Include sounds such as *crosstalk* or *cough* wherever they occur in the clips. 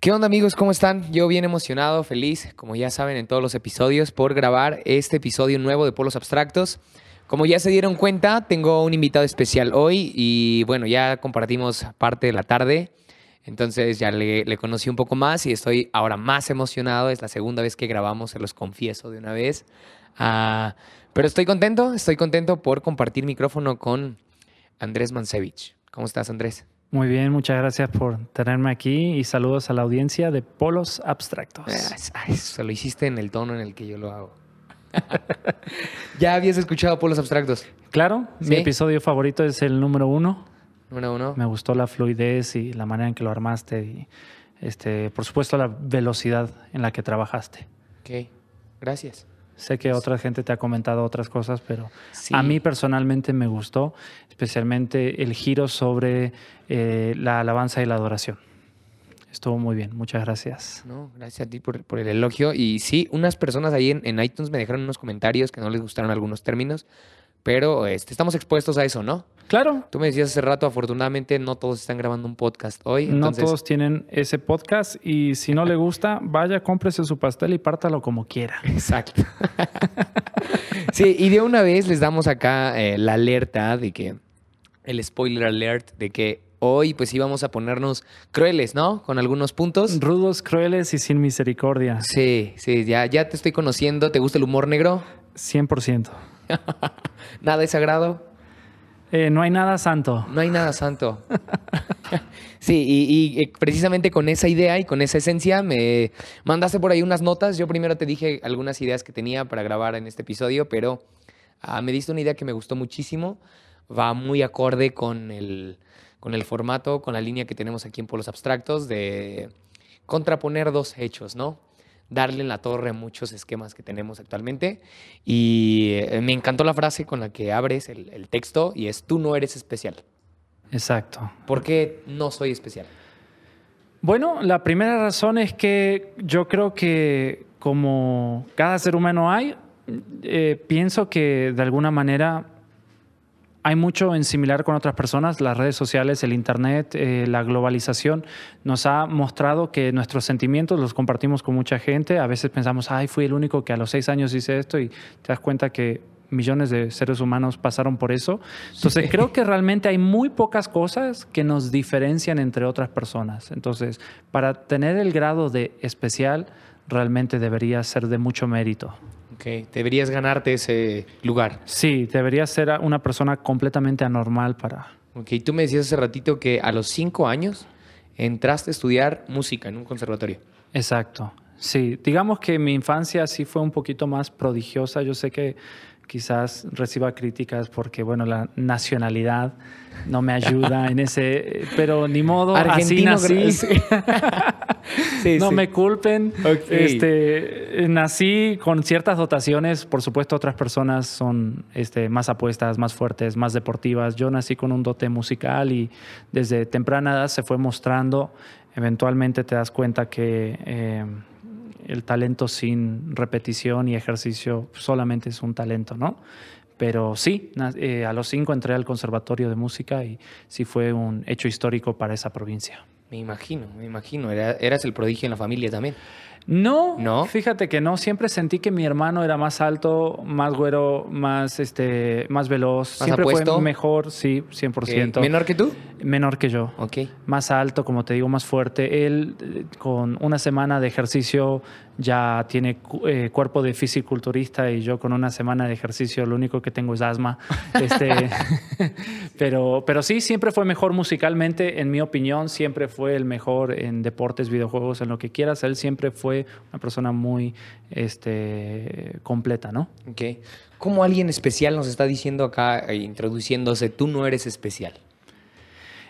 ¿Qué onda amigos? ¿Cómo están? Yo bien emocionado, feliz, como ya saben en todos los episodios, por grabar este episodio nuevo de Polos Abstractos. Como ya se dieron cuenta, tengo un invitado especial hoy y bueno, ya compartimos parte de la tarde, entonces ya le, conocí un poco más y estoy ahora más emocionado. Es la segunda vez que grabamos, se los confieso de una vez. Ah, pero estoy contento, estoy contento por compartir micrófono con Andrés Mansevich. ¿Cómo estás, Andrés? Muy bien, muchas gracias por tenerme aquí y saludos a la audiencia de Polos Abstractos. se lo hiciste en el tono en el que yo lo hago. *laughs* ¿Ya habías escuchado Polos Abstractos? Claro, mi episodio favorito es el número uno. Número uno. Me gustó la fluidez y la manera en que lo armaste y, este, por supuesto, la velocidad en la que trabajaste. Ok, gracias. Sé que otra gente te ha comentado otras cosas, pero a mí personalmente me gustó, especialmente el giro sobre eh, la alabanza y la adoración. Estuvo muy bien, muchas gracias. No, gracias a ti por, el elogio. Y sí, unas personas ahí en, en, iTunes me dejaron unos comentarios que no les gustaron algunos términos, pero este, estamos expuestos a eso, ¿no? Claro. Tú me decías hace rato, afortunadamente no todos están grabando un podcast hoy. No todos tienen ese podcast y si no le gusta, vaya, cómprese su pastel y pártalo como quiera. *laughs* Exacto. sí, y de una vez les damos acá eh, la alerta de que, el spoiler alert de que hoy pues íbamos a ponernos crueles, ¿no? Con algunos puntos. Rudos, crueles y sin misericordia. Sí, sí, ya, ya te estoy conociendo. ¿Te gusta el humor negro? 100%. *laughs* ¿Nada de sagrado? Eh, no hay nada santo. No hay nada santo. *laughs* *laughs* sí, y, eh, precisamente con esa idea y con esa esencia me mandaste por ahí unas notas. Yo primero te dije algunas ideas que tenía para grabar en este episodio, pero ah, me diste una idea que me gustó muchísimo. Va muy acorde con el, con el formato, con la línea que tenemos aquí en Polos Abstractos de contraponer dos hechos, ¿no? darle en la torre a muchos esquemas que tenemos actualmente. Y eh, me encantó la frase con la que abres el, texto y es, tú no eres especial. Exacto. ¿Por qué no soy especial? Bueno, la primera razón es que yo creo que como cada ser humano hay, eh, pienso que de alguna manera hay mucho en similar con otras personas. Las redes sociales, el Internet, eh, la globalización nos ha mostrado que nuestros sentimientos los compartimos con mucha gente. A veces pensamos, ay, fui el único que a los seis años hice esto y te das cuenta que millones de seres humanos pasaron por eso. Entonces creo que realmente hay muy pocas cosas que nos diferencian entre otras personas. Entonces, para tener el grado de especial, realmente debería ser de mucho mérito. Ok, deberías ganarte ese lugar. Sí, deberías ser una persona completamente anormal para... Ok, tú me decías hace ratito que a los cinco años entraste a estudiar música en un conservatorio. Exacto, sí. Digamos que mi infancia sí fue un poquito más prodigiosa. Yo sé que quizás reciba críticas porque, bueno, la nacionalidad no me ayuda *laughs* en ese, pero ni modo, Argentino, así nací. *laughs* no me culpen. Este, nací con ciertas dotaciones, por supuesto otras personas son este, más apuestas, más fuertes, más deportivas. Yo nací con un dote musical y desde temprana edad se fue mostrando. Eventualmente te das cuenta que... Eh, el talento sin repetición y ejercicio solamente es un talento, ¿no? Pero sí, eh, a los cinco entré al Conservatorio de Música y sí fue un hecho histórico para esa provincia. Me imagino, me imagino. eras el prodigio en la familia también. No, no, fíjate que no. Siempre sentí que mi hermano era más alto, más güero, más, este, más veloz. Siempre fue mejor, sí, 100%. ¿Menor que tú? Menor que yo. Ok. Más alto, como te digo, más fuerte. Él, eh, con una semana de ejercicio, ya tiene eh, cuerpo de fisiculturista y yo con una semana de ejercicio lo único que tengo es asma. *laughs* Este, pero, pero sí, siempre fue mejor musicalmente, en mi opinión, siempre fue el mejor en deportes, videojuegos, en lo que quieras. Él siempre fue una persona muy este, completa, ¿no? Ok. ¿Cómo alguien especial nos está diciendo acá, eh, introduciéndose, tú no eres especial?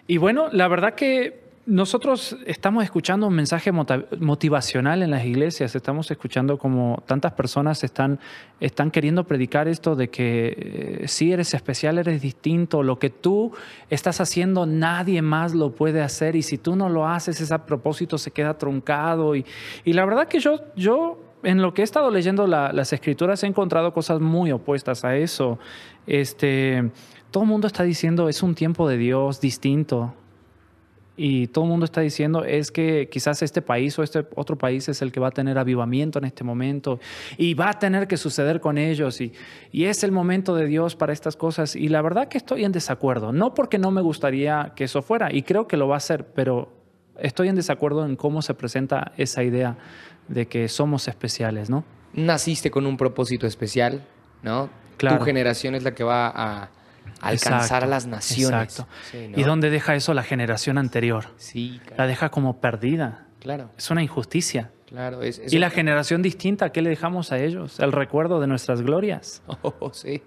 Y bueno, la verdad que nosotros estamos escuchando un mensaje motivacional en las iglesias, estamos escuchando como tantas personas están, están queriendo predicar esto de que eh, si eres especial, eres distinto, lo que tú estás haciendo nadie más lo puede hacer y si tú no lo haces, ese propósito se queda truncado. Y, la verdad que yo, yo en lo que he estado leyendo las escrituras he encontrado cosas muy opuestas a eso. Este, todo el mundo está diciendo es un tiempo de Dios distinto y todo el mundo está diciendo es que quizás este país o este otro país es el que va a tener avivamiento en este momento y va a tener que suceder con ellos y, y, es el momento de Dios para estas cosas y la verdad que estoy en desacuerdo, no porque no me gustaría que eso fuera y creo que lo va a hacer, pero estoy en desacuerdo en cómo se presenta esa idea de que somos especiales, ¿no? Naciste con un propósito especial, ¿no? Claro. Tu generación es la que va a alcanzar a las naciones. Exacto. ¿Y dónde deja eso la generación anterior? Sí. La deja como perdida. Claro. Es una injusticia. Claro. Es, y la generación distinta, ¿qué le dejamos a ellos? El recuerdo de nuestras glorias. *laughs* Oh, sí.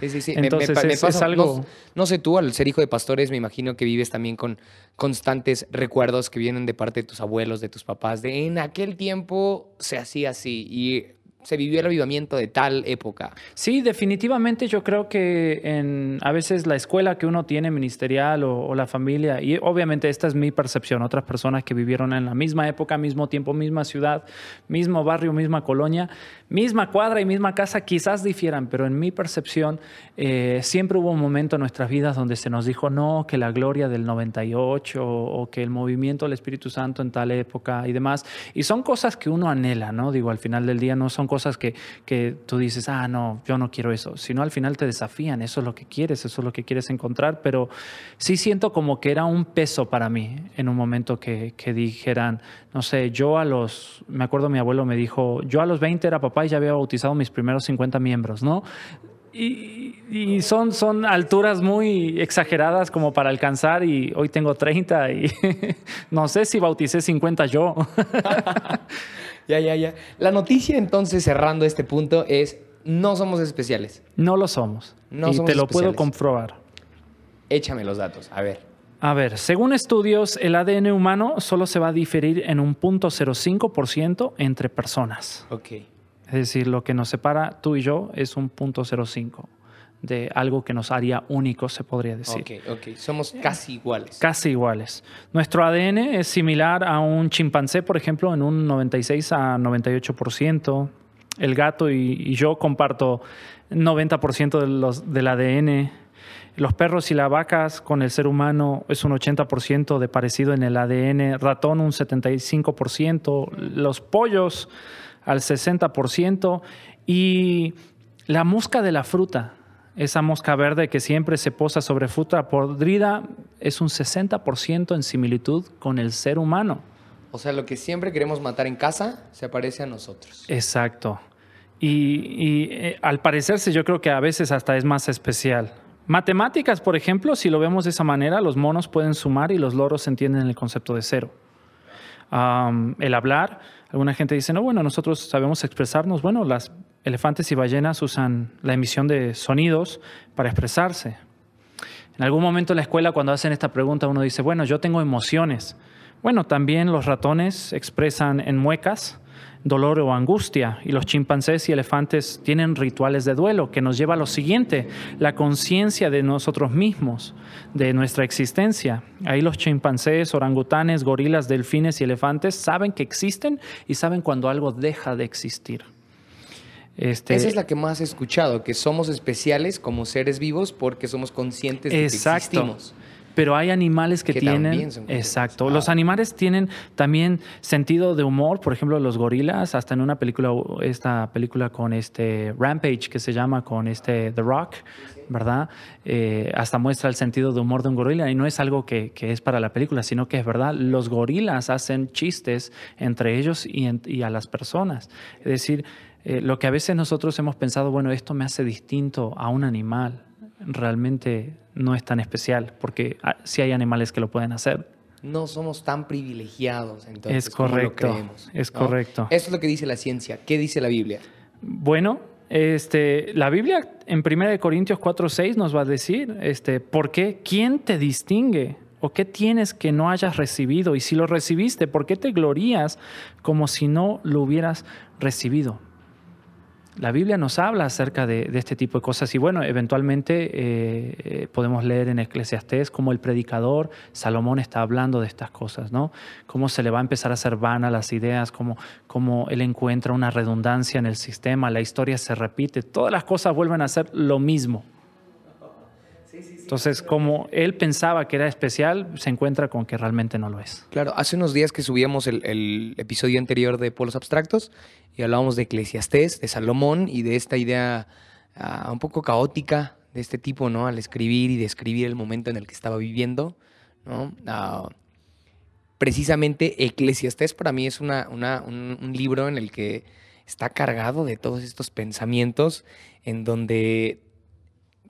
Sí, sí, sí. *laughs* Entonces es, algo... No, sé tú, al ser hijo de pastores, me imagino que vives también con constantes recuerdos que vienen de parte de tus abuelos, de tus papás, de en aquel tiempo se hacía así. Y se vivió el avivamiento de tal época. Sí, definitivamente yo creo que en, a veces la escuela que uno tiene ministerial o, la familia, y obviamente esta es mi percepción, otras personas que vivieron en la misma época, mismo tiempo, misma ciudad, mismo barrio, misma colonia, misma cuadra y misma casa, quizás difieran, pero en mi percepción eh, siempre hubo un momento en nuestras vidas donde se nos dijo no, que la gloria del 98 o, que el movimiento del Espíritu Santo en tal época y demás. Y son cosas que uno anhela, ¿no? Digo, al final del día no son cosas cosas que, que tú dices, ah, no, yo no quiero eso, sino al final te desafían, eso es lo que quieres, eso es lo que quieres encontrar, pero sí siento como que era un peso para mí en un momento que, que dijeran, no sé, yo a los, me acuerdo mi abuelo me dijo, yo a los 20 era papá y ya había bautizado mis primeros 50 miembros, ¿no? Y, son, son alturas muy exageradas como para alcanzar y hoy tengo 30 y *laughs* no sé si bauticé 50 yo. *laughs* Ya, ya, ya. La noticia entonces, cerrando este punto, es no somos especiales. No lo somos. No y te lo puedo comprobar. Échame los datos, a ver. A ver, según estudios, el ADN humano solo se va a diferir en un punto .05% entre personas. Ok. Es decir, lo que nos separa tú y yo es un punto .05 de algo que nos haría únicos, se podría decir. Ok, ok. Somos casi iguales. Casi iguales. Nuestro ADN es similar a un chimpancé, por ejemplo, en un 96 a 98%. El gato y, yo comparto 90% de los, del ADN. Los perros y las vacas con el ser humano es un 80% de parecido en el ADN. Ratón un 75%. Los pollos al 60%. Y la mosca de la fruta esa mosca verde que siempre se posa sobre fruta podrida es un 60% en similitud con el ser humano. O sea, lo que siempre queremos matar en casa se parece a nosotros. Exacto. Y, eh, al parecerse yo creo que a veces hasta es más especial. Matemáticas, por ejemplo, si lo vemos de esa manera, los monos pueden sumar y los loros entienden el concepto de cero. el hablar, alguna gente dice, no, bueno, nosotros sabemos expresarnos. Bueno, las elefantes y ballenas usan la emisión de sonidos para expresarse. En algún momento en la escuela, cuando hacen esta pregunta, uno dice, bueno, yo tengo emociones. Bueno, también los ratones expresan en muecas dolor o angustia y los chimpancés y elefantes tienen rituales de duelo que nos lleva a lo siguiente, la conciencia de nosotros mismos, de nuestra existencia. Ahí los chimpancés, orangutanes, gorilas, delfines y elefantes saben que existen y saben cuando algo deja de existir. Este, Esa es la que más he escuchado, que somos especiales como seres vivos porque somos conscientes de que existimos. Pero hay animales que, tienen... Exacto. Los animales tienen también sentido de humor. Por ejemplo, los gorilas, hasta en una película, esta película con este Rampage que se llama con este The Rock, ¿verdad? Eh, hasta muestra el sentido de humor de un gorila y no es algo que, es para la película, sino que es verdad. Los gorilas hacen chistes entre ellos y, y a las personas. Es decir, eh, lo que a veces nosotros hemos pensado, bueno, esto me hace distinto a un animal, realmente no es tan especial, porque ah, sí hay animales que lo pueden hacer. No somos tan privilegiados, entonces. Es correcto. es correcto. Eso es lo que dice la ciencia. ¿Qué dice la Biblia? Bueno, este, la Biblia en 1 Corintios 4, 6 nos va a decir, este, ¿por qué? ¿Quién te distingue? ¿O qué tienes que no hayas recibido? Y si lo recibiste, ¿por qué te glorías como si no lo hubieras recibido? La Biblia nos habla acerca de, este tipo de cosas y bueno, eventualmente eh, podemos leer en Eclesiastés cómo el predicador Salomón está hablando de estas cosas, ¿no? Cómo se le va a empezar a hacer vana las ideas, cómo, cómo él encuentra una redundancia en el sistema, la historia se repite, todas las cosas vuelven a ser lo mismo. Entonces, como él pensaba que era especial, se encuentra con que realmente no lo es. Claro, hace unos días que subíamos el, episodio anterior de Polos Abstractos y hablábamos de Eclesiastés, de Salomón y de esta idea ah, un poco caótica de este tipo, ¿no? Al escribir y describir el momento en el que estaba viviendo, ¿no? Ah, precisamente Eclesiastés para mí es una, un libro en el que está cargado de todos estos pensamientos en donde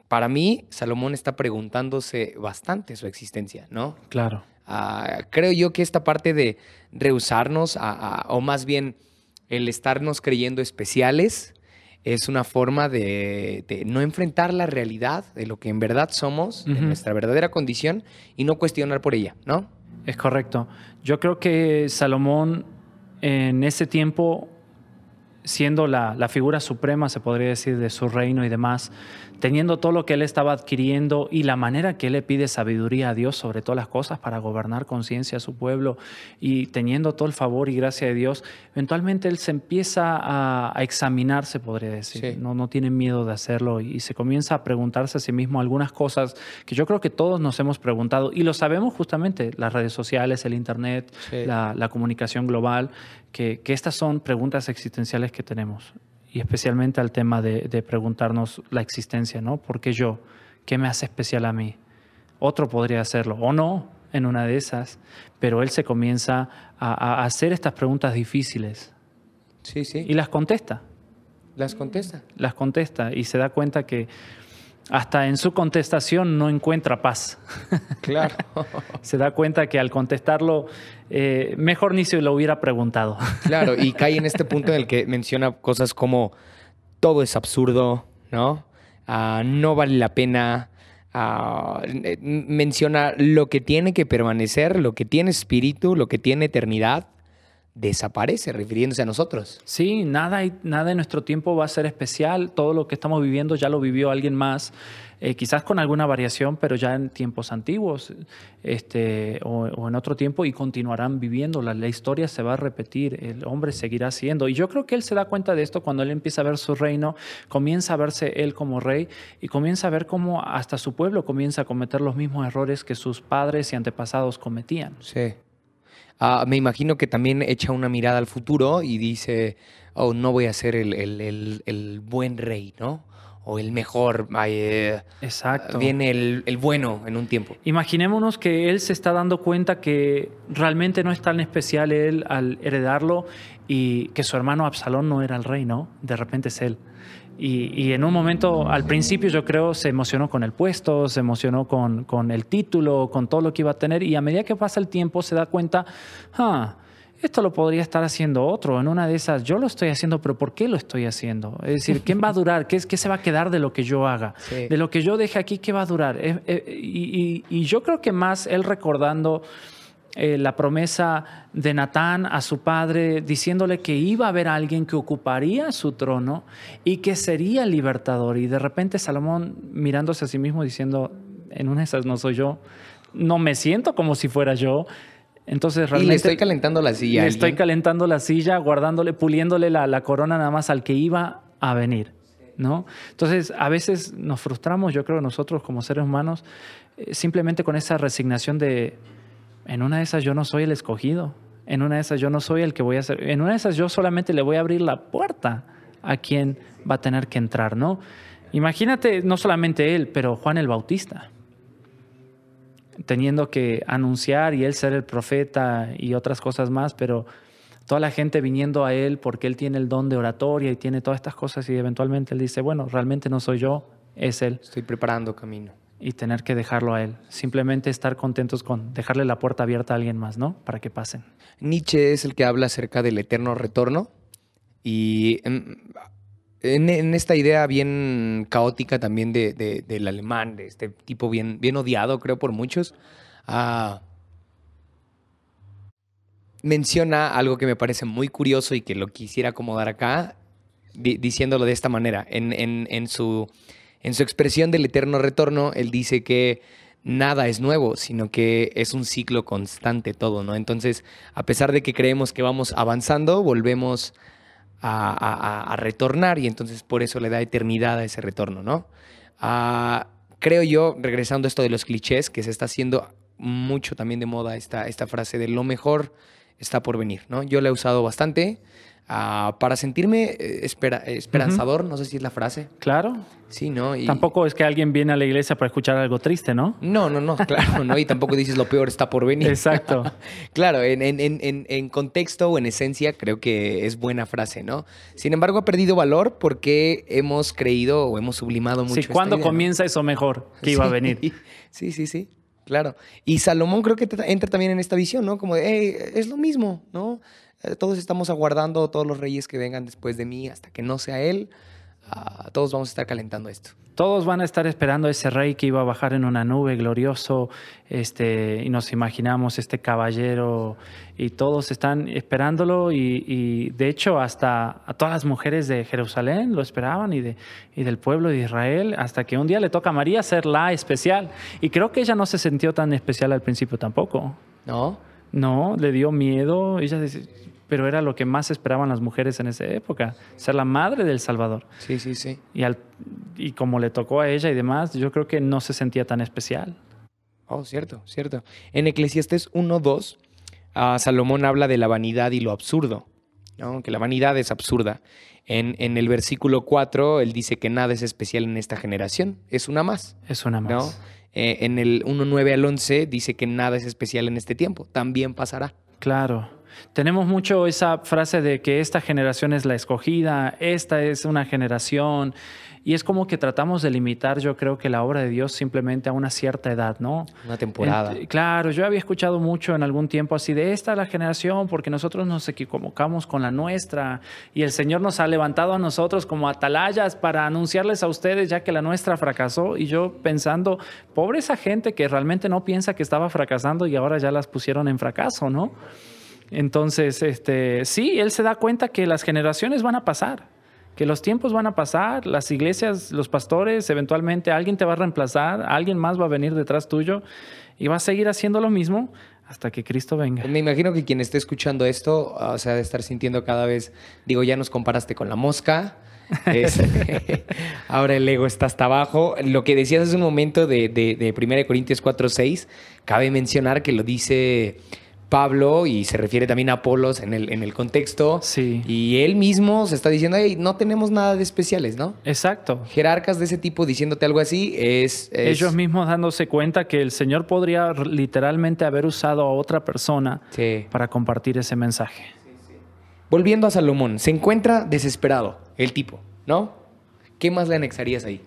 para mí, Salomón está preguntándose bastante su existencia, ¿no? Claro. Ah, creo yo que esta parte de rehusarnos, o más bien el estarnos creyendo especiales, es una forma de, no enfrentar la realidad de lo que en verdad somos, de nuestra verdadera condición, y no cuestionar por ella, ¿no? Es correcto. Yo creo que Salomón en ese tiempo, siendo la, la figura suprema, se podría decir, de su reino y demás, teniendo todo lo que él estaba adquiriendo y la manera que él le pide sabiduría a Dios sobre todas las cosas para gobernar conciencia a su pueblo y teniendo todo el favor y gracia de Dios, eventualmente él se empieza a, examinarse, podría decir. No, no tiene miedo de hacerlo y, se comienza a preguntarse a sí mismo algunas cosas que yo creo que todos nos hemos preguntado y lo sabemos justamente, las redes sociales, el Internet, la, comunicación global, que, que estas son preguntas existenciales que tenemos y especialmente al tema de, preguntarnos la existencia, ¿no? ¿Por qué yo? ¿Qué me hace especial a mí? Otro podría hacerlo, o no, en una de esas, pero él se comienza a, hacer estas preguntas difíciles. Sí, sí. Y las contesta. Las contesta. Las contesta y se da cuenta que hasta en su contestación no encuentra paz. *laughs* Claro. se da cuenta que al contestarlo, eh, mejor ni se lo hubiera preguntado. *laughs* claro, y cae en este punto en el que menciona cosas como todo es absurdo, ¿no? Ah, no vale la pena. Ah, menciona lo que tiene que permanecer, lo que tiene espíritu, lo que tiene eternidad desaparece, refiriéndose a nosotros. Sí, nada, nada en nuestro tiempo va a ser especial. Todo lo que estamos viviendo ya lo vivió alguien más, eh, quizás con alguna variación, pero ya en tiempos antiguos este, o, en otro tiempo y continuarán viviendo. La, la, historia se va a repetir, el hombre seguirá siendo. Y yo creo que él se da cuenta de esto cuando él empieza a ver su reino, comienza a verse él como rey y comienza a ver cómo hasta su pueblo comienza a cometer los mismos errores que sus padres y antepasados cometían. Sí. Ah, me imagino que también echa una mirada al futuro y dice, oh, no voy a ser el, buen rey, ¿no? O el mejor. Eh, Exacto. Viene el, el, bueno en un tiempo. Imaginémonos que él se está dando cuenta que realmente no es tan especial él al heredarlo y que su hermano Absalón no era el rey, ¿no? De repente es él. Y, en un momento, al principio yo creo, se emocionó con el puesto, se emocionó con, con, el título, con todo lo que iba a tener, y a medida que pasa el tiempo se da cuenta, ah, esto lo podría estar haciendo otro, en una de esas yo lo estoy haciendo, pero ¿por qué lo estoy haciendo? Es decir, *laughs* ¿quién va a durar? ¿Qué, qué se va a quedar de lo que yo haga? De lo que yo deje aquí, ¿qué va a durar? Eh, eh, y, y yo creo que más él recordando eh, la promesa de Natán a su padre, diciéndole que iba a haber alguien que ocuparía su trono y que sería libertador. Y de repente Salomón mirándose a sí mismo diciendo, en una de esas no soy yo, no me siento como si fuera yo. Entonces realmente... Y le estoy calentando la silla. Le estoy calentando la silla, guardándole, puliéndole la, corona nada más al que iba a venir. ¿No? Entonces, a veces nos frustramos, yo creo, nosotros como seres humanos, eh, simplemente con esa resignación de, en una de esas yo no soy el escogido. En una de esas yo no soy el que voy a ser. En una de esas yo solamente le voy a abrir la puerta a quien va a tener que entrar, ¿no? Imagínate, no solamente él, pero Juan el Bautista, teniendo que anunciar y él ser el profeta y otras cosas más, pero toda la gente viniendo a él porque él tiene el don de oratoria y tiene todas estas cosas y eventualmente él dice, bueno, realmente no soy yo, es él. Estoy preparando camino y tener que dejarlo a él. Simplemente estar contentos con dejarle la puerta abierta a alguien más, ¿no? Para que pasen. Nietzsche es el que habla acerca del eterno retorno y en, esta idea bien caótica también de, del alemán, de este tipo bien, bien odiado, creo, por muchos, ah, menciona algo que me parece muy curioso y que lo quisiera acomodar acá, diciéndolo de esta manera. En, su, en su expresión del eterno retorno, él dice que nada es nuevo, sino que es un ciclo constante todo, ¿no? Entonces, a pesar de que creemos que vamos avanzando, volvemos a, retornar y entonces por eso le da eternidad a ese retorno, ¿no? Ah, creo yo, regresando a esto de los clichés, que se está haciendo mucho también de moda esta, esta frase de lo mejor está por venir, ¿no? Yo la he usado bastante ah, para sentirme eh, esperanzador, no sé si es la frase. Claro. Sí, ¿no? Y... Tampoco es que alguien viene a la iglesia para escuchar algo triste, ¿no? No, no, no, claro, ¿no? Y tampoco dices lo peor está por venir. Exacto. *laughs* claro, en, en, en, en, contexto o en esencia creo que es buena frase, ¿no? Sin embargo, ha perdido valor porque hemos creído o hemos sublimado mucho. Sí, ¿cuándo comienza eso mejor que iba a venir? *laughs* Sí, sí, sí. Claro. Y Salomón creo que entra también en esta visión, ¿no? Como de, hey, es lo mismo, ¿no? Eh, todos estamos aguardando todos los reyes que vengan después de mí hasta que no sea él. Ah, todos vamos a estar calentando esto. Todos van a estar esperando a ese rey que iba a bajar en una nube glorioso, este, y nos imaginamos este caballero, y todos están esperándolo, y, de hecho hasta a todas las mujeres de Jerusalén lo esperaban, y, de, y del pueblo de Israel, hasta que un día le toca a María ser la especial, y creo que ella no se sintió tan especial al principio tampoco. ¿No? No, le dio miedo, ella dice, pero era lo que más esperaban las mujeres en esa época, ser la madre del Salvador. Sí, sí, sí. Y, al, y como le tocó a ella y demás, yo creo que no se sentía tan especial. Oh, cierto, cierto. En Eclesiastes 1.2, uh, Salomón habla de la vanidad y lo absurdo, ¿no? que la vanidad es absurda. En, en, el versículo 4, él dice que nada es especial en esta generación, es una más. Es una más. ¿no? Eh, en el 1.9 al 11 dice que nada es especial en este tiempo, también pasará. Claro. Tenemos mucho esa frase de que esta generación es la escogida, esta es una generación, y es como que tratamos de limitar, yo creo que la obra de Dios simplemente a una cierta edad, ¿no? Una temporada. claro, yo había escuchado mucho en algún tiempo así de esta la generación porque nosotros nos equivocamos con la nuestra y el Señor nos ha levantado a nosotros como atalayas para anunciarles a ustedes ya que la nuestra fracasó y yo pensando, pobre esa gente que realmente no piensa que estaba fracasando y ahora ya las pusieron en fracaso, ¿no? Entonces, este, sí, él se da cuenta que las generaciones van a pasar, que los tiempos van a pasar, las iglesias, los pastores, eventualmente alguien te va a reemplazar, alguien más va a venir detrás tuyo y va a seguir haciendo lo mismo hasta que Cristo venga. Me imagino que quien esté escuchando esto, o sea, de estar sintiendo cada vez, digo, ya nos comparaste con la mosca. *laughs* *laughs* ahora el ego está hasta abajo. Lo que decías hace un momento de, de, de 1 Corintios 4, 6, cabe mencionar que lo dice Pablo y se refiere también a Apolos en el, en el contexto. Sí. Y él mismo se está diciendo, hey, no tenemos nada de especiales, ¿no? Exacto. Jerarcas de ese tipo diciéndote algo así es, Ellos mismos dándose cuenta que el Señor podría literalmente haber usado a otra persona para compartir ese mensaje. Volviendo a Salomón, se encuentra desesperado el tipo, ¿no? ¿Qué más le anexarías ahí?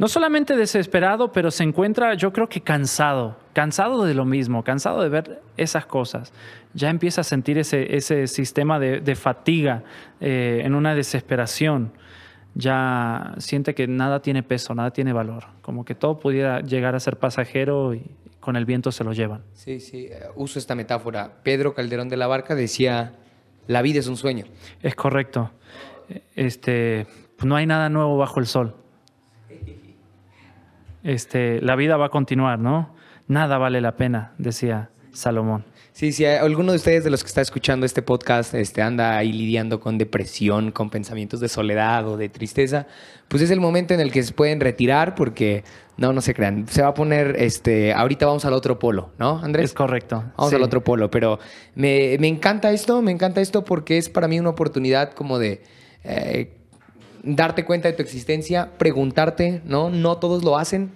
No solamente desesperado, pero se encuentra, yo creo que cansado, cansado de lo mismo, cansado de ver esas cosas. Ya empieza a sentir ese, ese sistema de, fatiga, eh, en una desesperación. Ya siente que nada tiene peso, nada tiene valor, como que todo pudiera llegar a ser pasajero y con el viento se lo llevan. Sí, sí, eh, uso esta metáfora. Pedro Calderón de la Barca decía, la vida es un sueño. Es correcto. Este, no hay nada nuevo bajo el sol este, la vida va a continuar, ¿no? Nada vale la pena, decía Salomón. Sí, si alguno de ustedes de los que está escuchando este podcast este, anda ahí lidiando con depresión, con pensamientos de soledad o de tristeza, pues es el momento en el que se pueden retirar porque, no, no se crean, se va a poner, este, ahorita vamos al otro polo, ¿no, Andrés? Es correcto. Vamos al otro polo, pero me, encanta esto, me encanta esto porque es para mí una oportunidad como de... Eh, darte cuenta de tu existencia, preguntarte, ¿no? No todos lo hacen,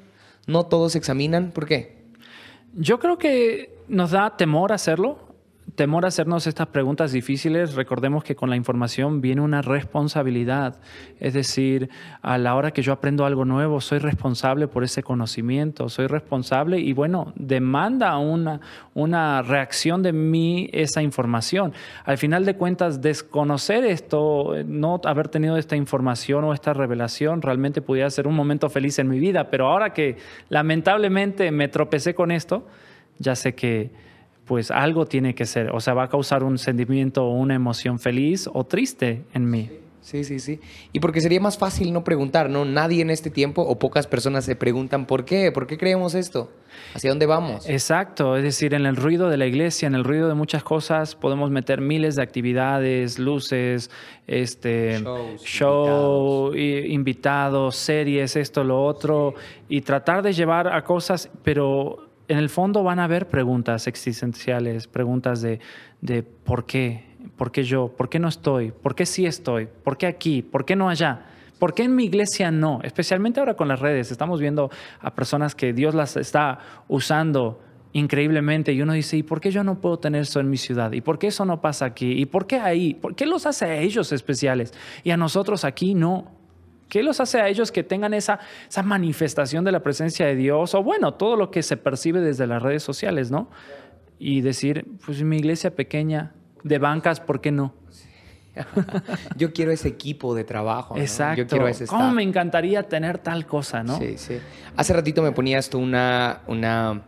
no todos examinan. ¿Por qué? Yo creo que nos da temor hacerlo temor a hacernos estas preguntas difíciles, recordemos que con la información viene una responsabilidad. Es decir, a la hora que yo aprendo algo nuevo, soy responsable por ese conocimiento, soy responsable y bueno, demanda una, una reacción de mí esa información. Al final de cuentas, desconocer esto, no haber tenido esta información o esta revelación, realmente pudiera ser un momento feliz en mi vida, pero ahora que lamentablemente me tropecé con esto, ya sé que pues algo tiene que ser, o sea, va a causar un sentimiento o una emoción feliz o triste en mí. Sí, sí, sí. Y porque sería más fácil no preguntar, ¿no? Nadie en este tiempo o pocas personas se preguntan por qué, por qué creemos esto, hacia dónde vamos. Exacto, es decir, en el ruido de la iglesia, en el ruido de muchas cosas, podemos meter miles de actividades, luces, este, show, invitados. invitados, series, esto, lo otro, y tratar de llevar a cosas, pero en el fondo van a haber preguntas existenciales, preguntas de, de por qué, por qué yo, por qué no estoy, por qué sí estoy, por qué aquí, por qué no allá. ¿Por qué en mi iglesia no? Especialmente ahora con las redes. Estamos viendo a personas que Dios las está usando increíblemente y uno dice, ¿y por qué yo no puedo tener eso en mi ciudad? ¿Y por qué eso no pasa aquí? ¿Y por qué ahí? ¿Por qué los hace a ellos especiales y a nosotros aquí no? ¿Qué los hace a ellos que tengan esa, esa manifestación de la presencia de Dios? O bueno, todo lo que se percibe desde las redes sociales, ¿no? Y decir, pues mi iglesia pequeña, de bancas, ¿por qué no? *laughs* Yo quiero ese equipo de trabajo. Exacto. Yo quiero ese ¿Cómo me encantaría tener tal cosa, no? Sí, sí. Hace ratito me ponías tú una, una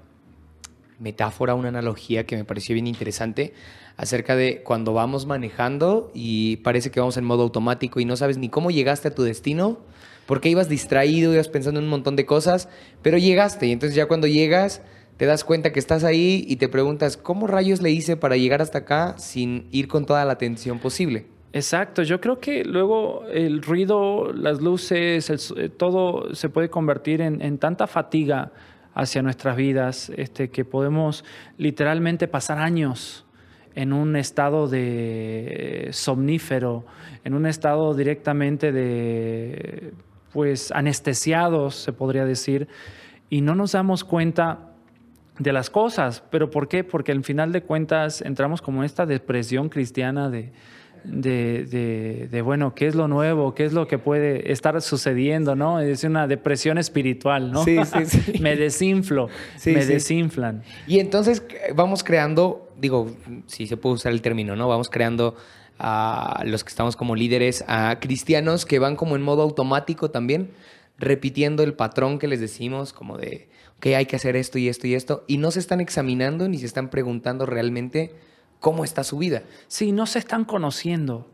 metáfora, una analogía que me pareció bien interesante acerca de cuando vamos manejando y parece que vamos en modo automático y no sabes ni cómo llegaste a tu destino, porque ibas distraído, ibas pensando en un montón de cosas, pero llegaste y entonces ya cuando llegas te das cuenta que estás ahí y te preguntas, ¿cómo rayos le hice para llegar hasta acá sin ir con toda la atención posible? Exacto, yo creo que luego el ruido, las luces, eh, todo se puede convertir en, en tanta fatiga hacia nuestras vidas este, que podemos literalmente pasar años en un estado de somnífero, en un estado directamente de, pues, anestesiados, se podría decir, y no nos damos cuenta de las cosas. ¿Pero por qué? Porque al final de cuentas entramos como en esta depresión cristiana de, de, de, bueno, qué es lo nuevo, qué es lo que puede estar sucediendo, ¿no? Es una depresión espiritual, ¿no? Sí, sí, sí. *laughs* me desinflo, me desinflan. Y entonces vamos creando, digo, si se puede usar el término, ¿no? Vamos creando a los que estamos como líderes, a cristianos que van como en modo automático también, repitiendo el patrón que les decimos, como de, ok, hay que hacer esto y esto y esto, y no se están examinando ni se están preguntando realmente cómo está su vida. Sí, no se están conociendo.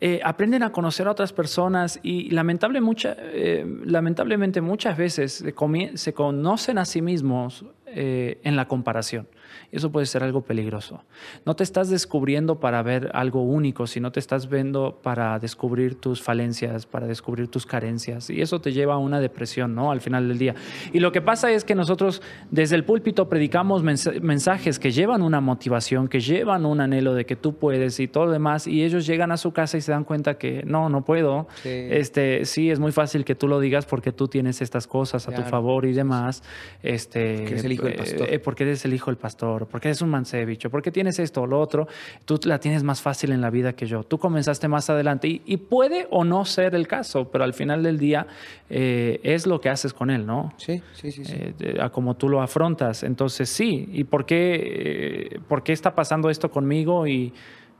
Eh, aprenden a conocer a otras personas y eh, lamentablemente muchas veces se, se, conocen a sí mismos eh, en la comparación. Eso puede ser algo peligroso. No te estás descubriendo para ver algo único, sino te estás viendo para descubrir tus falencias, para descubrir tus carencias. Y eso te lleva a una depresión, ¿no? Al final del día. Y lo que pasa es que nosotros desde el púlpito predicamos mensajes que llevan una motivación, que llevan un anhelo de que tú puedes y todo lo demás. Y ellos llegan a su casa y se dan cuenta que no, no puedo. Sí, este, sí es muy fácil que tú lo digas porque tú tienes estas cosas a tu favor y demás. Este, porque eres el hijo del pastor. Eh, porque eres el hijo del pastor porque eres un mancebich, porque tienes esto o lo otro, tú la tienes más fácil en la vida que yo. Tú comenzaste más adelante y, puede o no ser el caso, pero al final del día eh, es lo que haces con él, ¿no? Sí, sí, sí. Eh, a como tú lo afrontas. Entonces, sí. ¿Y por qué, eh, por qué está pasando esto conmigo? Y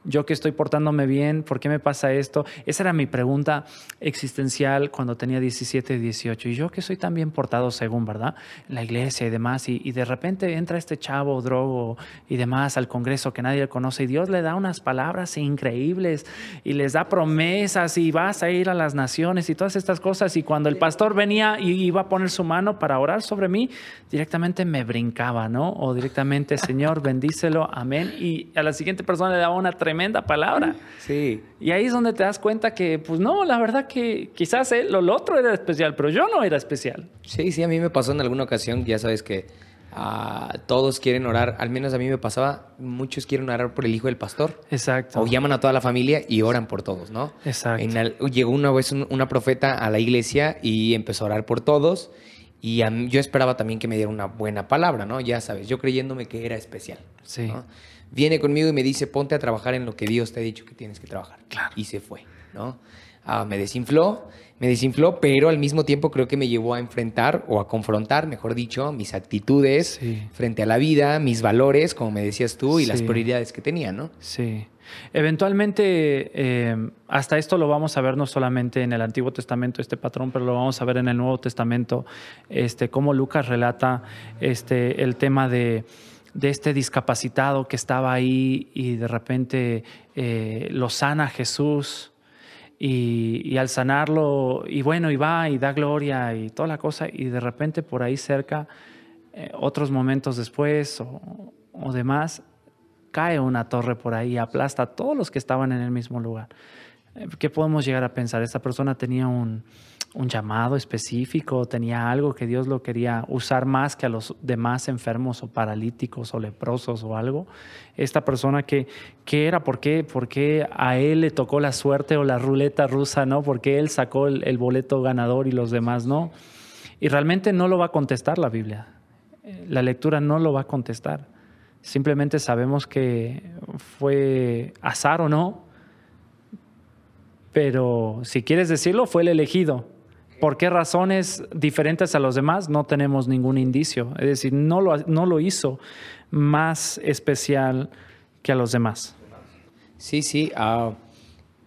yo que estoy portándome bien, ¿por qué me pasa esto? Esa era mi pregunta existencial cuando tenía 17, 18. Y yo que soy tan bien portado según, ¿verdad? La iglesia y demás. Y, de repente entra este chavo, drogo y demás al Congreso que nadie le conoce y Dios le da unas palabras increíbles y les da promesas y vas a ir a las naciones y todas estas cosas. Y cuando el pastor venía y iba a poner su mano para orar sobre mí, directamente me brincaba, ¿no? O directamente, Señor, bendícelo, amén. Y a la siguiente persona le daba una tremenda tremenda palabra. Sí. Y ahí es donde te das cuenta que, pues no, la verdad que quizás lo, otro era especial, pero yo no era especial. Sí, sí, a mí me pasó en alguna ocasión, ya sabes que ah, todos quieren orar, al menos a mí me pasaba, muchos quieren orar por el hijo del pastor. Exacto. O llaman a toda la familia y oran por todos, ¿no? Exacto. llegó una vez una profeta a la iglesia y empezó a orar por todos. Y yo esperaba también que me diera una buena palabra, ¿no? Ya sabes, yo creyéndome que era especial. Sí viene conmigo y me dice, ponte a trabajar en lo que Dios te ha dicho que tienes que trabajar. Claro. Y se fue, ¿no? Ah, me desinfló, me desinfló, pero al mismo tiempo creo que me llevó a enfrentar o a confrontar, mejor dicho, mis actitudes frente a la vida, mis valores, como me decías tú, y las prioridades que tenía, ¿no? Sí. Eventualmente, eh, hasta esto lo vamos a ver no solamente en el Antiguo Testamento, este patrón, pero lo vamos a ver en el Nuevo Testamento, este, cómo Lucas relata este, el tema de de este discapacitado que estaba ahí y de repente eh, lo sana Jesús. Y, al sanarlo, y bueno, y va y da gloria y toda la cosa, y de repente por ahí cerca, eh, otros momentos después o, o demás, cae una torre por ahí y aplasta a todos los que estaban en el mismo lugar. Eh, ¿Qué podemos llegar a pensar? Esta persona tenía un, un llamado específico, tenía algo que Dios lo quería usar más que a los demás enfermos o paralíticos o leprosos o algo. Esta persona que, ¿qué era? ¿Por qué? ¿Por qué a él le tocó la suerte o la ruleta rusa, no? Porque él sacó el, boleto ganador y los demás no? Y realmente no lo va a contestar la Biblia. La lectura no lo va a contestar. Simplemente sabemos que fue azar o no, pero si quieres decirlo, fue el elegido ¿Por qué razones diferentes a los demás? No tenemos ningún indicio. Es decir, no lo, no lo hizo más especial que a los demás. Sí, sí. Ah,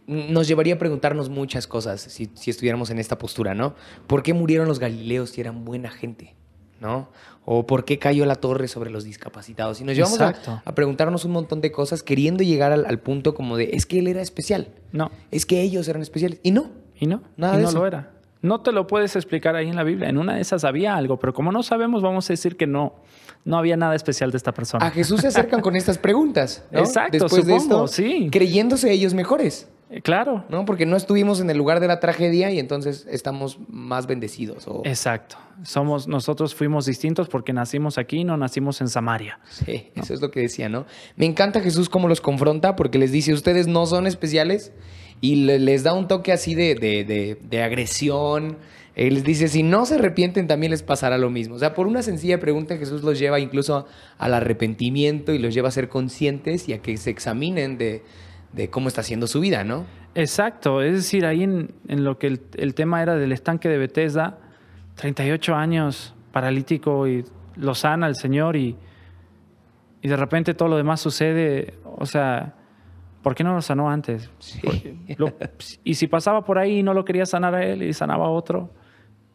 nos llevaría a preguntarnos muchas cosas si, si, estuviéramos en esta postura, ¿no? ¿Por qué murieron los galileos si eran buena gente? ¿No? O por qué cayó la torre sobre los discapacitados. Y nos llevamos a, a, preguntarnos un montón de cosas queriendo llegar al, punto como de, es que él era especial. No. Es que ellos eran especiales. Y no. Y no. Nada y no lo era. No te lo puedes explicar ahí en la Biblia. En una de esas había algo, pero como no sabemos, vamos a decir que no, no había nada especial de esta persona. A Jesús se acercan con estas preguntas. Exacto, Después de esto, sí. Creyéndose ellos mejores. Eh, claro. ¿No? Porque no estuvimos en el lugar de la tragedia y entonces estamos más bendecidos. Exacto. Somos, nosotros fuimos distintos porque nacimos aquí, no nacimos en Samaria. Sí, eso es lo que decía, ¿no? Me encanta Jesús cómo los confronta porque les dice, ustedes no son especiales y les da un toque así de, agresión. Él les dice, si no se arrepienten, también les pasará lo mismo. O sea, por una sencilla pregunta, Jesús los lleva incluso al arrepentimiento y los lleva a ser conscientes y a que se examinen de, cómo está haciendo su vida, ¿no? Exacto. Es decir, ahí en, lo que el, tema era del estanque de Bethesda, 38 años paralítico y lo sana el Señor y, y de repente todo lo demás sucede. O sea, ¿Por qué no lo sanó antes? y si pasaba por ahí y no lo quería sanar a él y sanaba a otro,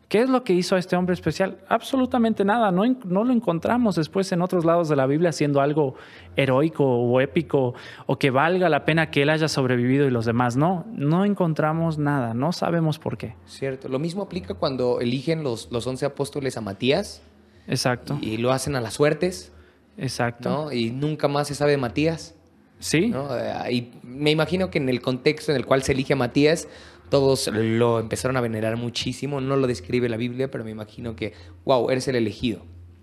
¿qué es lo que hizo a este hombre especial? Absolutamente nada. No, no lo encontramos después en otros lados de la Biblia haciendo algo heroico o épico o que valga la pena que él haya sobrevivido y los demás. No, no encontramos nada. No sabemos por qué. Cierto. Lo mismo aplica cuando eligen los, los once apóstoles a Matías. Exacto. Y lo hacen a las suertes. Exacto. Y nunca más se sabe de Matías. Sí. Eh, y me imagino que en el contexto en el cual se elige a Matías, todos lo empezaron a venerar muchísimo. No lo describe la Biblia, pero me imagino que, wow, eres el elegido.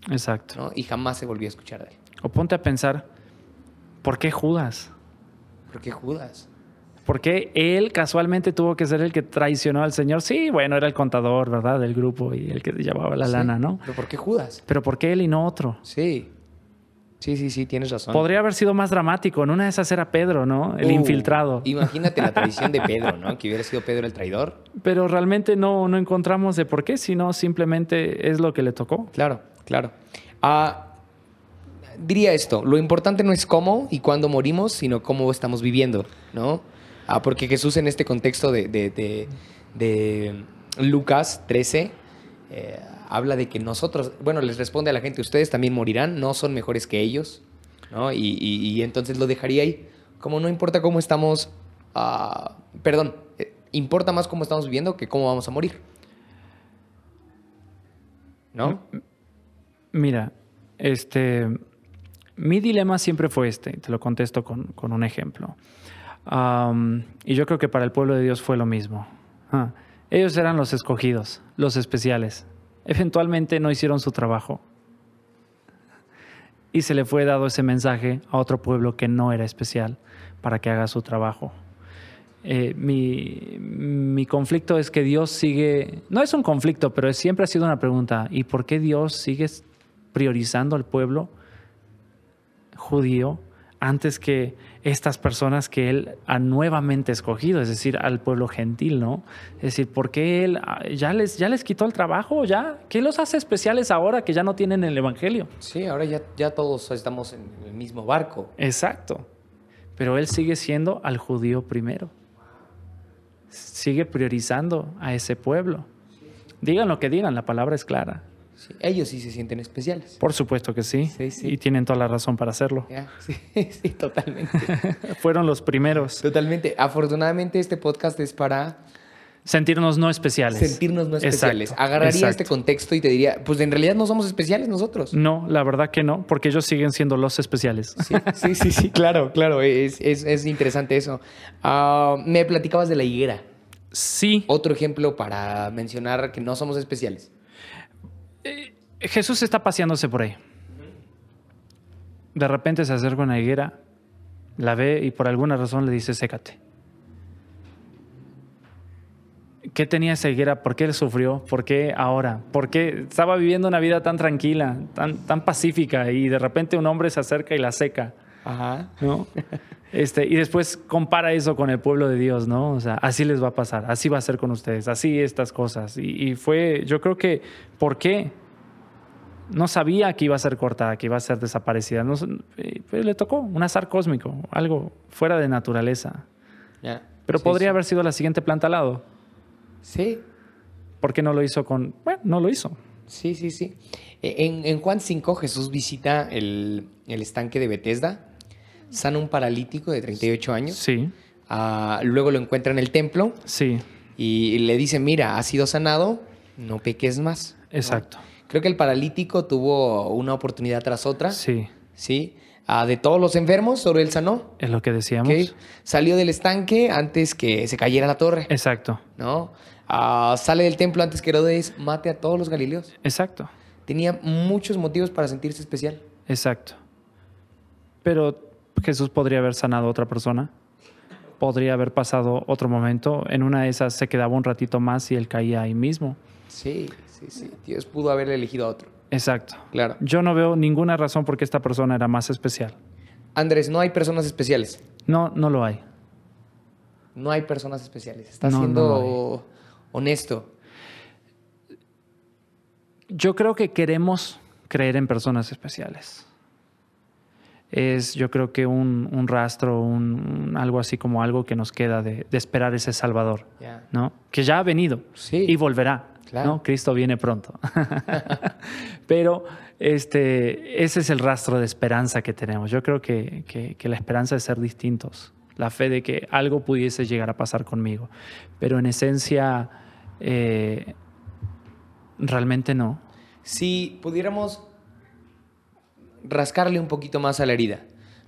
Exacto. Y jamás se volvió a escuchar de él. O ponte a pensar, ¿por qué Judas? ¿Por qué Judas? ¿Por qué él casualmente tuvo que ser el que traicionó al Señor? Sí, bueno, era el contador, ¿verdad? Del grupo y el que llevaba la lana, ¿no? Pero ¿por qué Judas? Pero ¿por qué él y no otro? Sí. Sí, sí, sí, tienes razón. Podría haber sido más dramático. En una de esas era Pedro, ¿no? El uh, infiltrado. Imagínate la tradición de *laughs* Pedro, ¿no? Que hubiera sido Pedro el traidor. Pero realmente no, no encontramos de por qué, sino simplemente es lo que le tocó. Claro, claro. Ah, diría esto, lo importante no es cómo y cuándo morimos, sino cómo estamos viviendo, ¿no? Ah, porque Jesús en este contexto de, de, de, Lucas 13 habla de que nosotros, bueno, les responde a la gente, ustedes también morirán, no son mejores que ellos, ¿no? Y, entonces lo dejaría ahí. Como no importa cómo estamos, uh, perdón, eh, importa más cómo estamos viviendo que cómo vamos a morir. ¿No? Mira, este, mi dilema siempre fue este, te lo contesto con, con un ejemplo. y yo creo que para el pueblo de Dios fue lo mismo. Ah, ellos eran los escogidos, los especiales, eventualmente no hicieron su trabajo. Y se le fue dado ese mensaje a otro pueblo que no era especial para que haga su trabajo. Eh, mi, mi, conflicto es que Dios sigue, no es un conflicto, pero siempre ha sido una pregunta, ¿y por qué Dios sigue priorizando al pueblo judío antes que estas personas que él ha nuevamente escogido, es decir, al pueblo gentil, ¿no? Es decir, ¿por qué él ah, ya les, ya les quitó el trabajo? ¿Ya? ¿Qué los hace especiales ahora que ya no tienen el Evangelio? Sí, ahora ya, ya todos estamos en el mismo barco. Exacto. Pero él sigue siendo al judío primero. Sigue priorizando a ese pueblo. Digan lo que digan, la palabra es clara. Sí, ellos sí se sienten especiales. Por supuesto que sí. Sí, sí. Y tienen toda la razón para hacerlo. Ya, *laughs* Sí, sí, totalmente. *laughs* Fueron los primeros. Totalmente. Afortunadamente este podcast es para Sentirnos no especiales. sentirnos no especiales. Exacto, Agarraría exacto. este contexto y te diría, pues en realidad no somos especiales nosotros. No, la verdad que no, porque ellos siguen siendo los especiales. Sí, sí, sí, sí, claro, claro. Es, es- es interesante eso. Ah, me platicabas de la higuera. Sí, Otro ejemplo para mencionar que no somos especiales. Jesús está paseándose por ahí. De repente se acerca una higuera, la ve y por alguna razón le dice, sécate. ¿Qué tenía esa higuera? ¿Por qué él sufrió? ¿Por qué ahora? ¿Por qué estaba viviendo una vida tan tranquila, tan, tan pacífica y de repente un hombre se acerca y la seca? Ajá. ¿no? Este, y después compara eso con el pueblo de Dios, ¿no? O sea, así les va a pasar, así va a ser con ustedes, así estas cosas. Y, y fue, yo creo que, ¿por qué? No sabía que iba a ser cortada, que iba a ser desaparecida. No, eh, pues le tocó un azar cósmico, algo fuera de naturaleza. Ya. Pero Sí, podría sí. haber sido la siguiente planta al lado. Sí, ¿Por qué no lo hizo con...? Bueno, no lo hizo. sí, sí, sí. E- En, en Juan 5 Jesús visita el, el estanque de Bethesda, sana un paralítico de 38 años, Sí, Ah, luego lo encuentra en el templo sí, y le dice, mira, has sido sanado, no peques más. ¿no? exacto. Creo que el paralítico tuvo una oportunidad tras otra, Sí, ¿sí? Ah, de todos los enfermos, solo él sanó. es lo que decíamos. Salió del estanque antes que se cayera la torre, Exacto, ¿no? Ah, sale del templo antes que Herodes mate a todos los galileos. exacto. Tenía muchos motivos para sentirse especial. Exacto. Pero Jesús podría haber sanado a otra persona. Podría haber pasado otro momento. En una de esas se quedaba un ratito más y él caía ahí mismo. Sí, sí, sí. Dios pudo haber elegido a otro. Exacto. Claro. Yo no veo ninguna razón por qué esta persona era más especial. Andrés, no hay personas especiales. No, no lo hay. No hay personas especiales. Estás No, no siendo honesto. Yo creo que queremos creer en personas especiales. Es, yo creo que un, un rastro, un, un- algo así como algo que nos queda de, de esperar ese Salvador. ¿no? Que ya ha venido Sí. y volverá, Claro. ¿no? Cristo viene pronto. *laughs* Pero este, ese es el rastro de esperanza que tenemos. Yo creo que, que- que la esperanza es ser distintos, la fe de que algo pudiese llegar a pasar conmigo. Pero en esencia, eh, realmente no. Si pudiéramos rascarle un poquito más a la herida.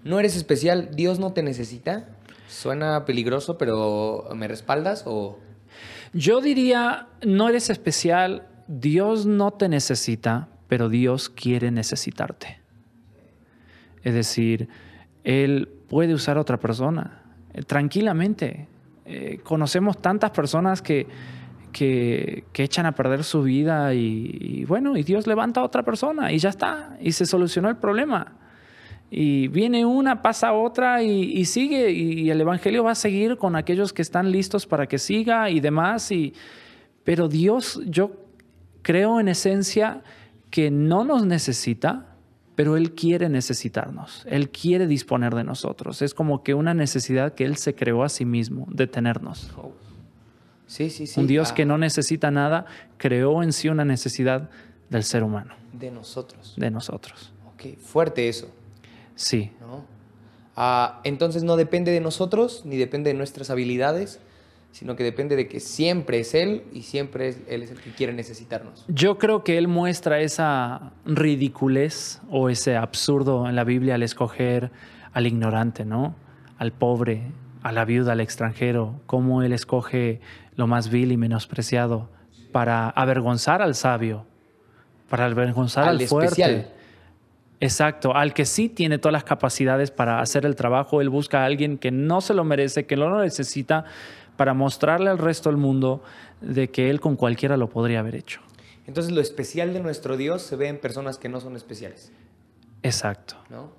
No eres especial, Dios no te necesita. Suena peligroso, pero ¿me respaldas o...? Yo diría, no eres especial, Dios no te necesita, pero Dios quiere necesitarte. Es decir, Él puede usar a otra persona eh, tranquilamente. Eh, conocemos tantas personas que, que, echan a perder su vida y, y bueno, y Dios levanta a otra persona y ya está, y se solucionó el problema. Y viene una, pasa otra y, y sigue, y el Evangelio va a seguir con aquellos que están listos para que siga y demás. Y, pero Dios, yo creo en esencia que no nos necesita, pero Él quiere necesitarnos, Él quiere disponer de nosotros. Es como que una necesidad que Él se creó a sí mismo, de tenernos. Sí, sí, sí. Un Dios Ah, que no necesita nada, creó en sí una necesidad del ser humano, De nosotros. de nosotros. Ok, fuerte eso, Sí, ¿no? Ah, entonces no depende de nosotros, ni depende de nuestras habilidades, sino que depende de que siempre es Él y siempre es- Él es el que quiere necesitarnos. Yo creo que él muestra esa ridiculez o ese absurdo en la Biblia al escoger al ignorante, ¿no? Al pobre, a la viuda, al extranjero, cómo él escoge lo más vil y menospreciado para avergonzar al sabio, para avergonzar al, Al fuerte. especial. Exacto, al que sí tiene todas las capacidades para hacer el trabajo, él busca a alguien que no se lo merece, que no lo necesita, para mostrarle al resto del mundo de que él con cualquiera lo podría haber hecho. Entonces lo especial de nuestro Dios se ve en personas que no son especiales, Exacto. ¿no?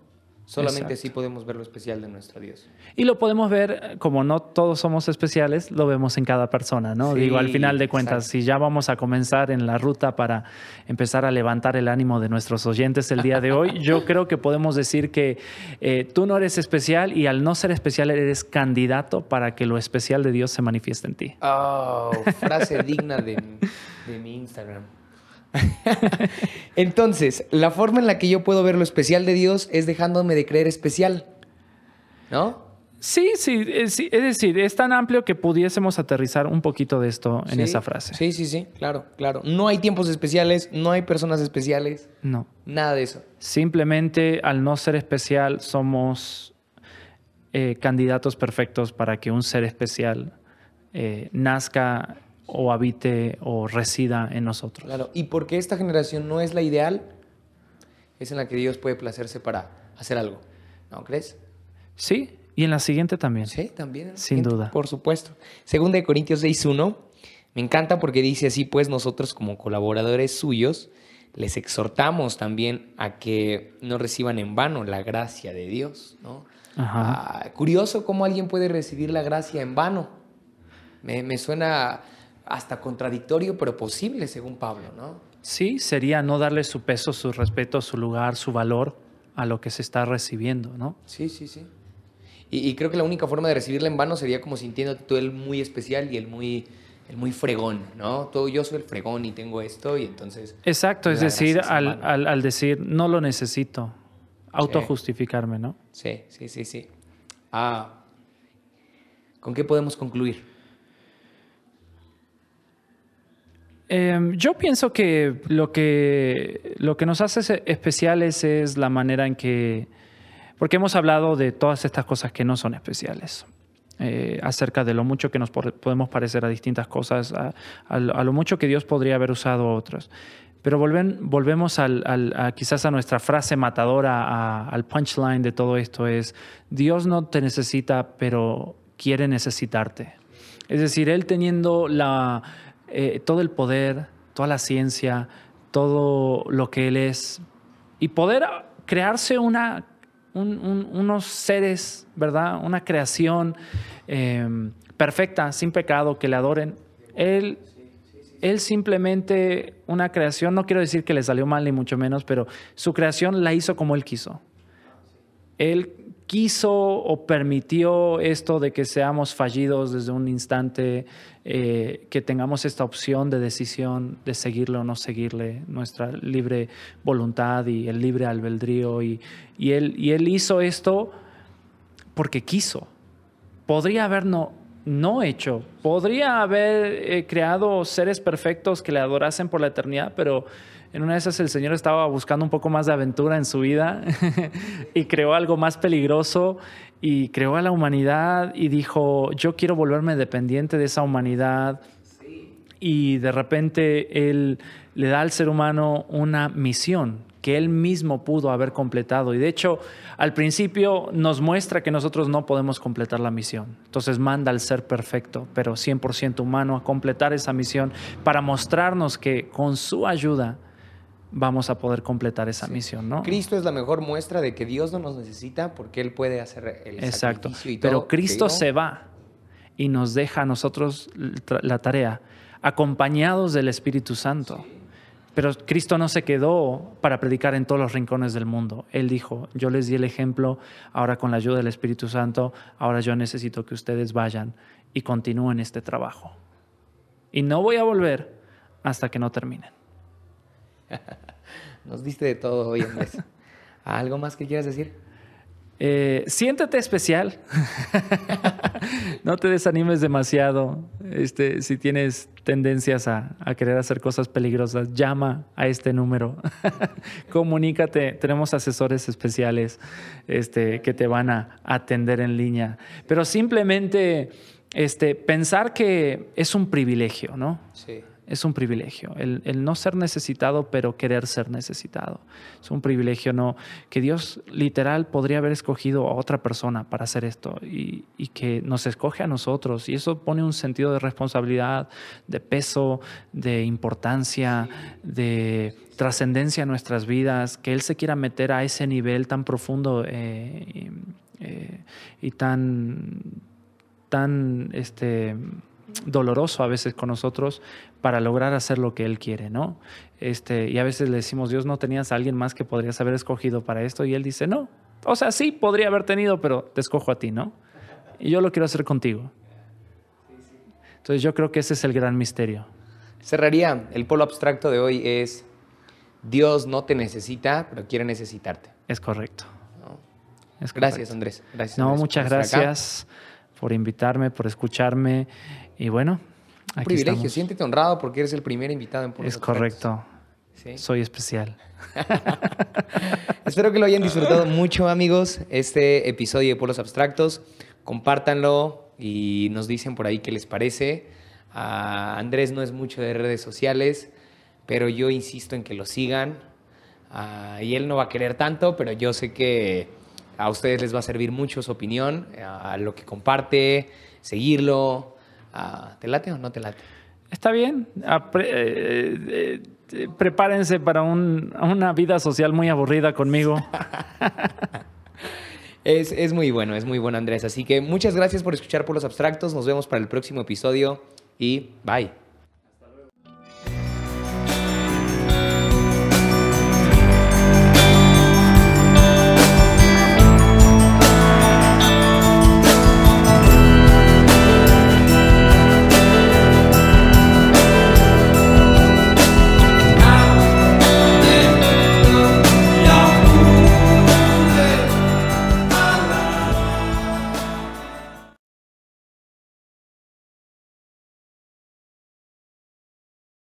Solamente Exacto. así podemos ver lo especial de nuestro Dios. Y lo podemos ver, eh, como no todos somos especiales, lo vemos en cada persona, ¿no? Sí, Digo, al final de cuentas, exacto. si ya vamos a comenzar en la ruta para empezar a levantar el ánimo de nuestros oyentes el día de hoy, *laughs* yo creo que podemos decir que eh, tú no eres especial y al no ser especial eres candidato para que lo especial de Dios se manifieste en ti. Oh, frase digna de, de mi Instagram. *laughs* Entonces, la forma en la que yo puedo ver lo especial de Dios es dejándome de creer especial. ¿No? Sí, sí, es, decir, es tan amplio que pudiésemos aterrizar un poquito de esto en esa frase. Sí, sí, sí, claro, claro. No hay tiempos especiales, no hay personas especiales. No. Nada de eso. Simplemente al no ser especial somos eh, candidatos perfectos para que un ser especial eh, nazca o habite o resida en nosotros. Claro, y porque esta generación no es la ideal, es en la que Dios puede placerse para hacer algo. ¿No crees? Sí, y en la siguiente también. Sí, también. Sin duda. Por supuesto. Segunda de Corintios 6.1, me encanta porque dice así, pues nosotros como colaboradores suyos, les exhortamos también a que no reciban en vano la gracia de Dios, ¿no? Ah, curioso cómo alguien puede recibir la gracia en vano. Me, me, suena hasta contradictorio, pero posible, según Pablo, ¿no? Sí, sería no darle su peso, su respeto, su lugar, su valor a lo que se está recibiendo, ¿no? Sí, sí, sí. Y, creo que la única forma de recibirla en vano sería como sintiéndote tú el muy especial y el muy, el muy fregón, ¿no? Todo, yo soy el fregón y tengo esto y entonces... Exacto, es decir, al, al, decir, no lo necesito, autojustificarme, ¿no? Sí, sí, sí, sí. Ah, ¿con qué podemos concluir? Em, yo pienso que lo, que lo que nos hace especiales es la manera en que porque hemos hablado de todas estas cosas que no son especiales. Eh, acerca de lo mucho que nos podemos parecer a distintas cosas, a, lo mucho que Dios podría haber usado a otros. Pero volvemos a, quizás a nuestra frase matadora, al punchline de todo esto, es Dios no te necesita, pero quiere necesitarte. Es decir, Él teniendo la, eh, todo el poder, toda la ciencia, todo lo que Él es, y poder crearse unos seres, ¿verdad? Una creación em, perfecta, sin pecado, que le adoren. Él, él simplemente, una creación, no quiero decir que le salió mal ni mucho menos, pero su creación la hizo como él quiso. Él quiso o permitió esto de que seamos fallidos desde un instante, eh, que tengamos esta opción de decisión de seguirle o no seguirle, nuestra libre voluntad y el libre albedrío. Y, y, él, y él hizo esto porque quiso. Podría haber no, no hecho, podría haber eh, creado seres perfectos que le adorasen por la eternidad, pero en una de esas el Señor estaba buscando un poco más de aventura en su vida *laughs* y creó algo más peligroso y creó a la humanidad y dijo, yo quiero volverme dependiente de esa humanidad. Y de repente Él le da al ser humano una misión que Él mismo pudo haber completado. Y de hecho, al principio nos muestra que nosotros no podemos completar la misión. Entonces manda al ser perfecto, pero 100% humano, a completar esa misión para mostrarnos que con su ayuda vamos a poder completar esa misión, ¿no? Cristo es la mejor muestra de que Dios no nos necesita porque Él puede hacer el Exacto. y todo. Pero Cristo se va y nos deja a nosotros la tarea, acompañados del Espíritu Santo. Pero Cristo no se quedó para predicar en todos los rincones del mundo. Él dijo, yo les di el ejemplo, ahora con la ayuda del Espíritu Santo, ahora yo necesito que ustedes vayan y continúen este trabajo. Y no voy a volver hasta que no terminen. *laughs* Nos diste de todo hoy, Andrés. ¿Algo más que quieras decir? Eh, siéntete especial. *laughs* no te desanimes demasiado. Este, si tienes tendencias a, querer hacer cosas peligrosas, llama a este número. *laughs* Comunícate. Tenemos asesores especiales este, que te van a atender en línea. Pero simplemente este, pensar que es un privilegio, ¿no? Sí es un privilegio. El, no ser necesitado, pero querer ser necesitado. Es un privilegio, no. Que Dios literal podría haber escogido a otra persona para hacer esto y, que nos escoge a nosotros. Y eso pone un sentido de responsabilidad, de peso, de importancia, de trascendencia en nuestras vidas. Que Él se quiera meter a ese nivel tan profundo eh, eh, y tan, tan, este doloroso a veces con nosotros para lograr hacer lo que Él quiere, ¿no? Este, y a veces le decimos, Dios, ¿no tenías a alguien más que podrías haber escogido para esto? Y Él dice, no. O sea, sí, podría haber tenido, pero te escojo a ti, ¿no? Y yo lo quiero hacer contigo. Entonces yo creo que ese es el gran misterio. Cerraría. El polo abstracto de hoy es Dios no te necesita, pero quiere necesitarte. Es correcto. ¿no? es Gracias, correcto. Andrés. Gracias, No, Andrés, muchas gracias por invitarme, por escucharme. Y bueno, Un aquí privilegio. estamos. Siéntete honrado porque eres el primer invitado en Polos Es correcto. Sí. Soy especial. *laughs* Espero que lo hayan disfrutado mucho, amigos, este episodio de Polos Abstractos. Compártanlo y nos dicen por ahí qué les parece. Andrés no es mucho de redes sociales, pero yo insisto en que lo sigan. Y él no va a querer tanto, pero yo sé que a ustedes les va a servir mucho su opinión, a lo que comparte, seguirlo. Ah, ¿Te late o no te late? Está bien. Apre- eh, eh, eh, prepárense para un- una vida social muy aburrida conmigo. *laughs* Es, es muy bueno, es muy bueno Andrés. Así que muchas gracias por escuchar por los abstractos. Nos vemos para el próximo episodio y bye.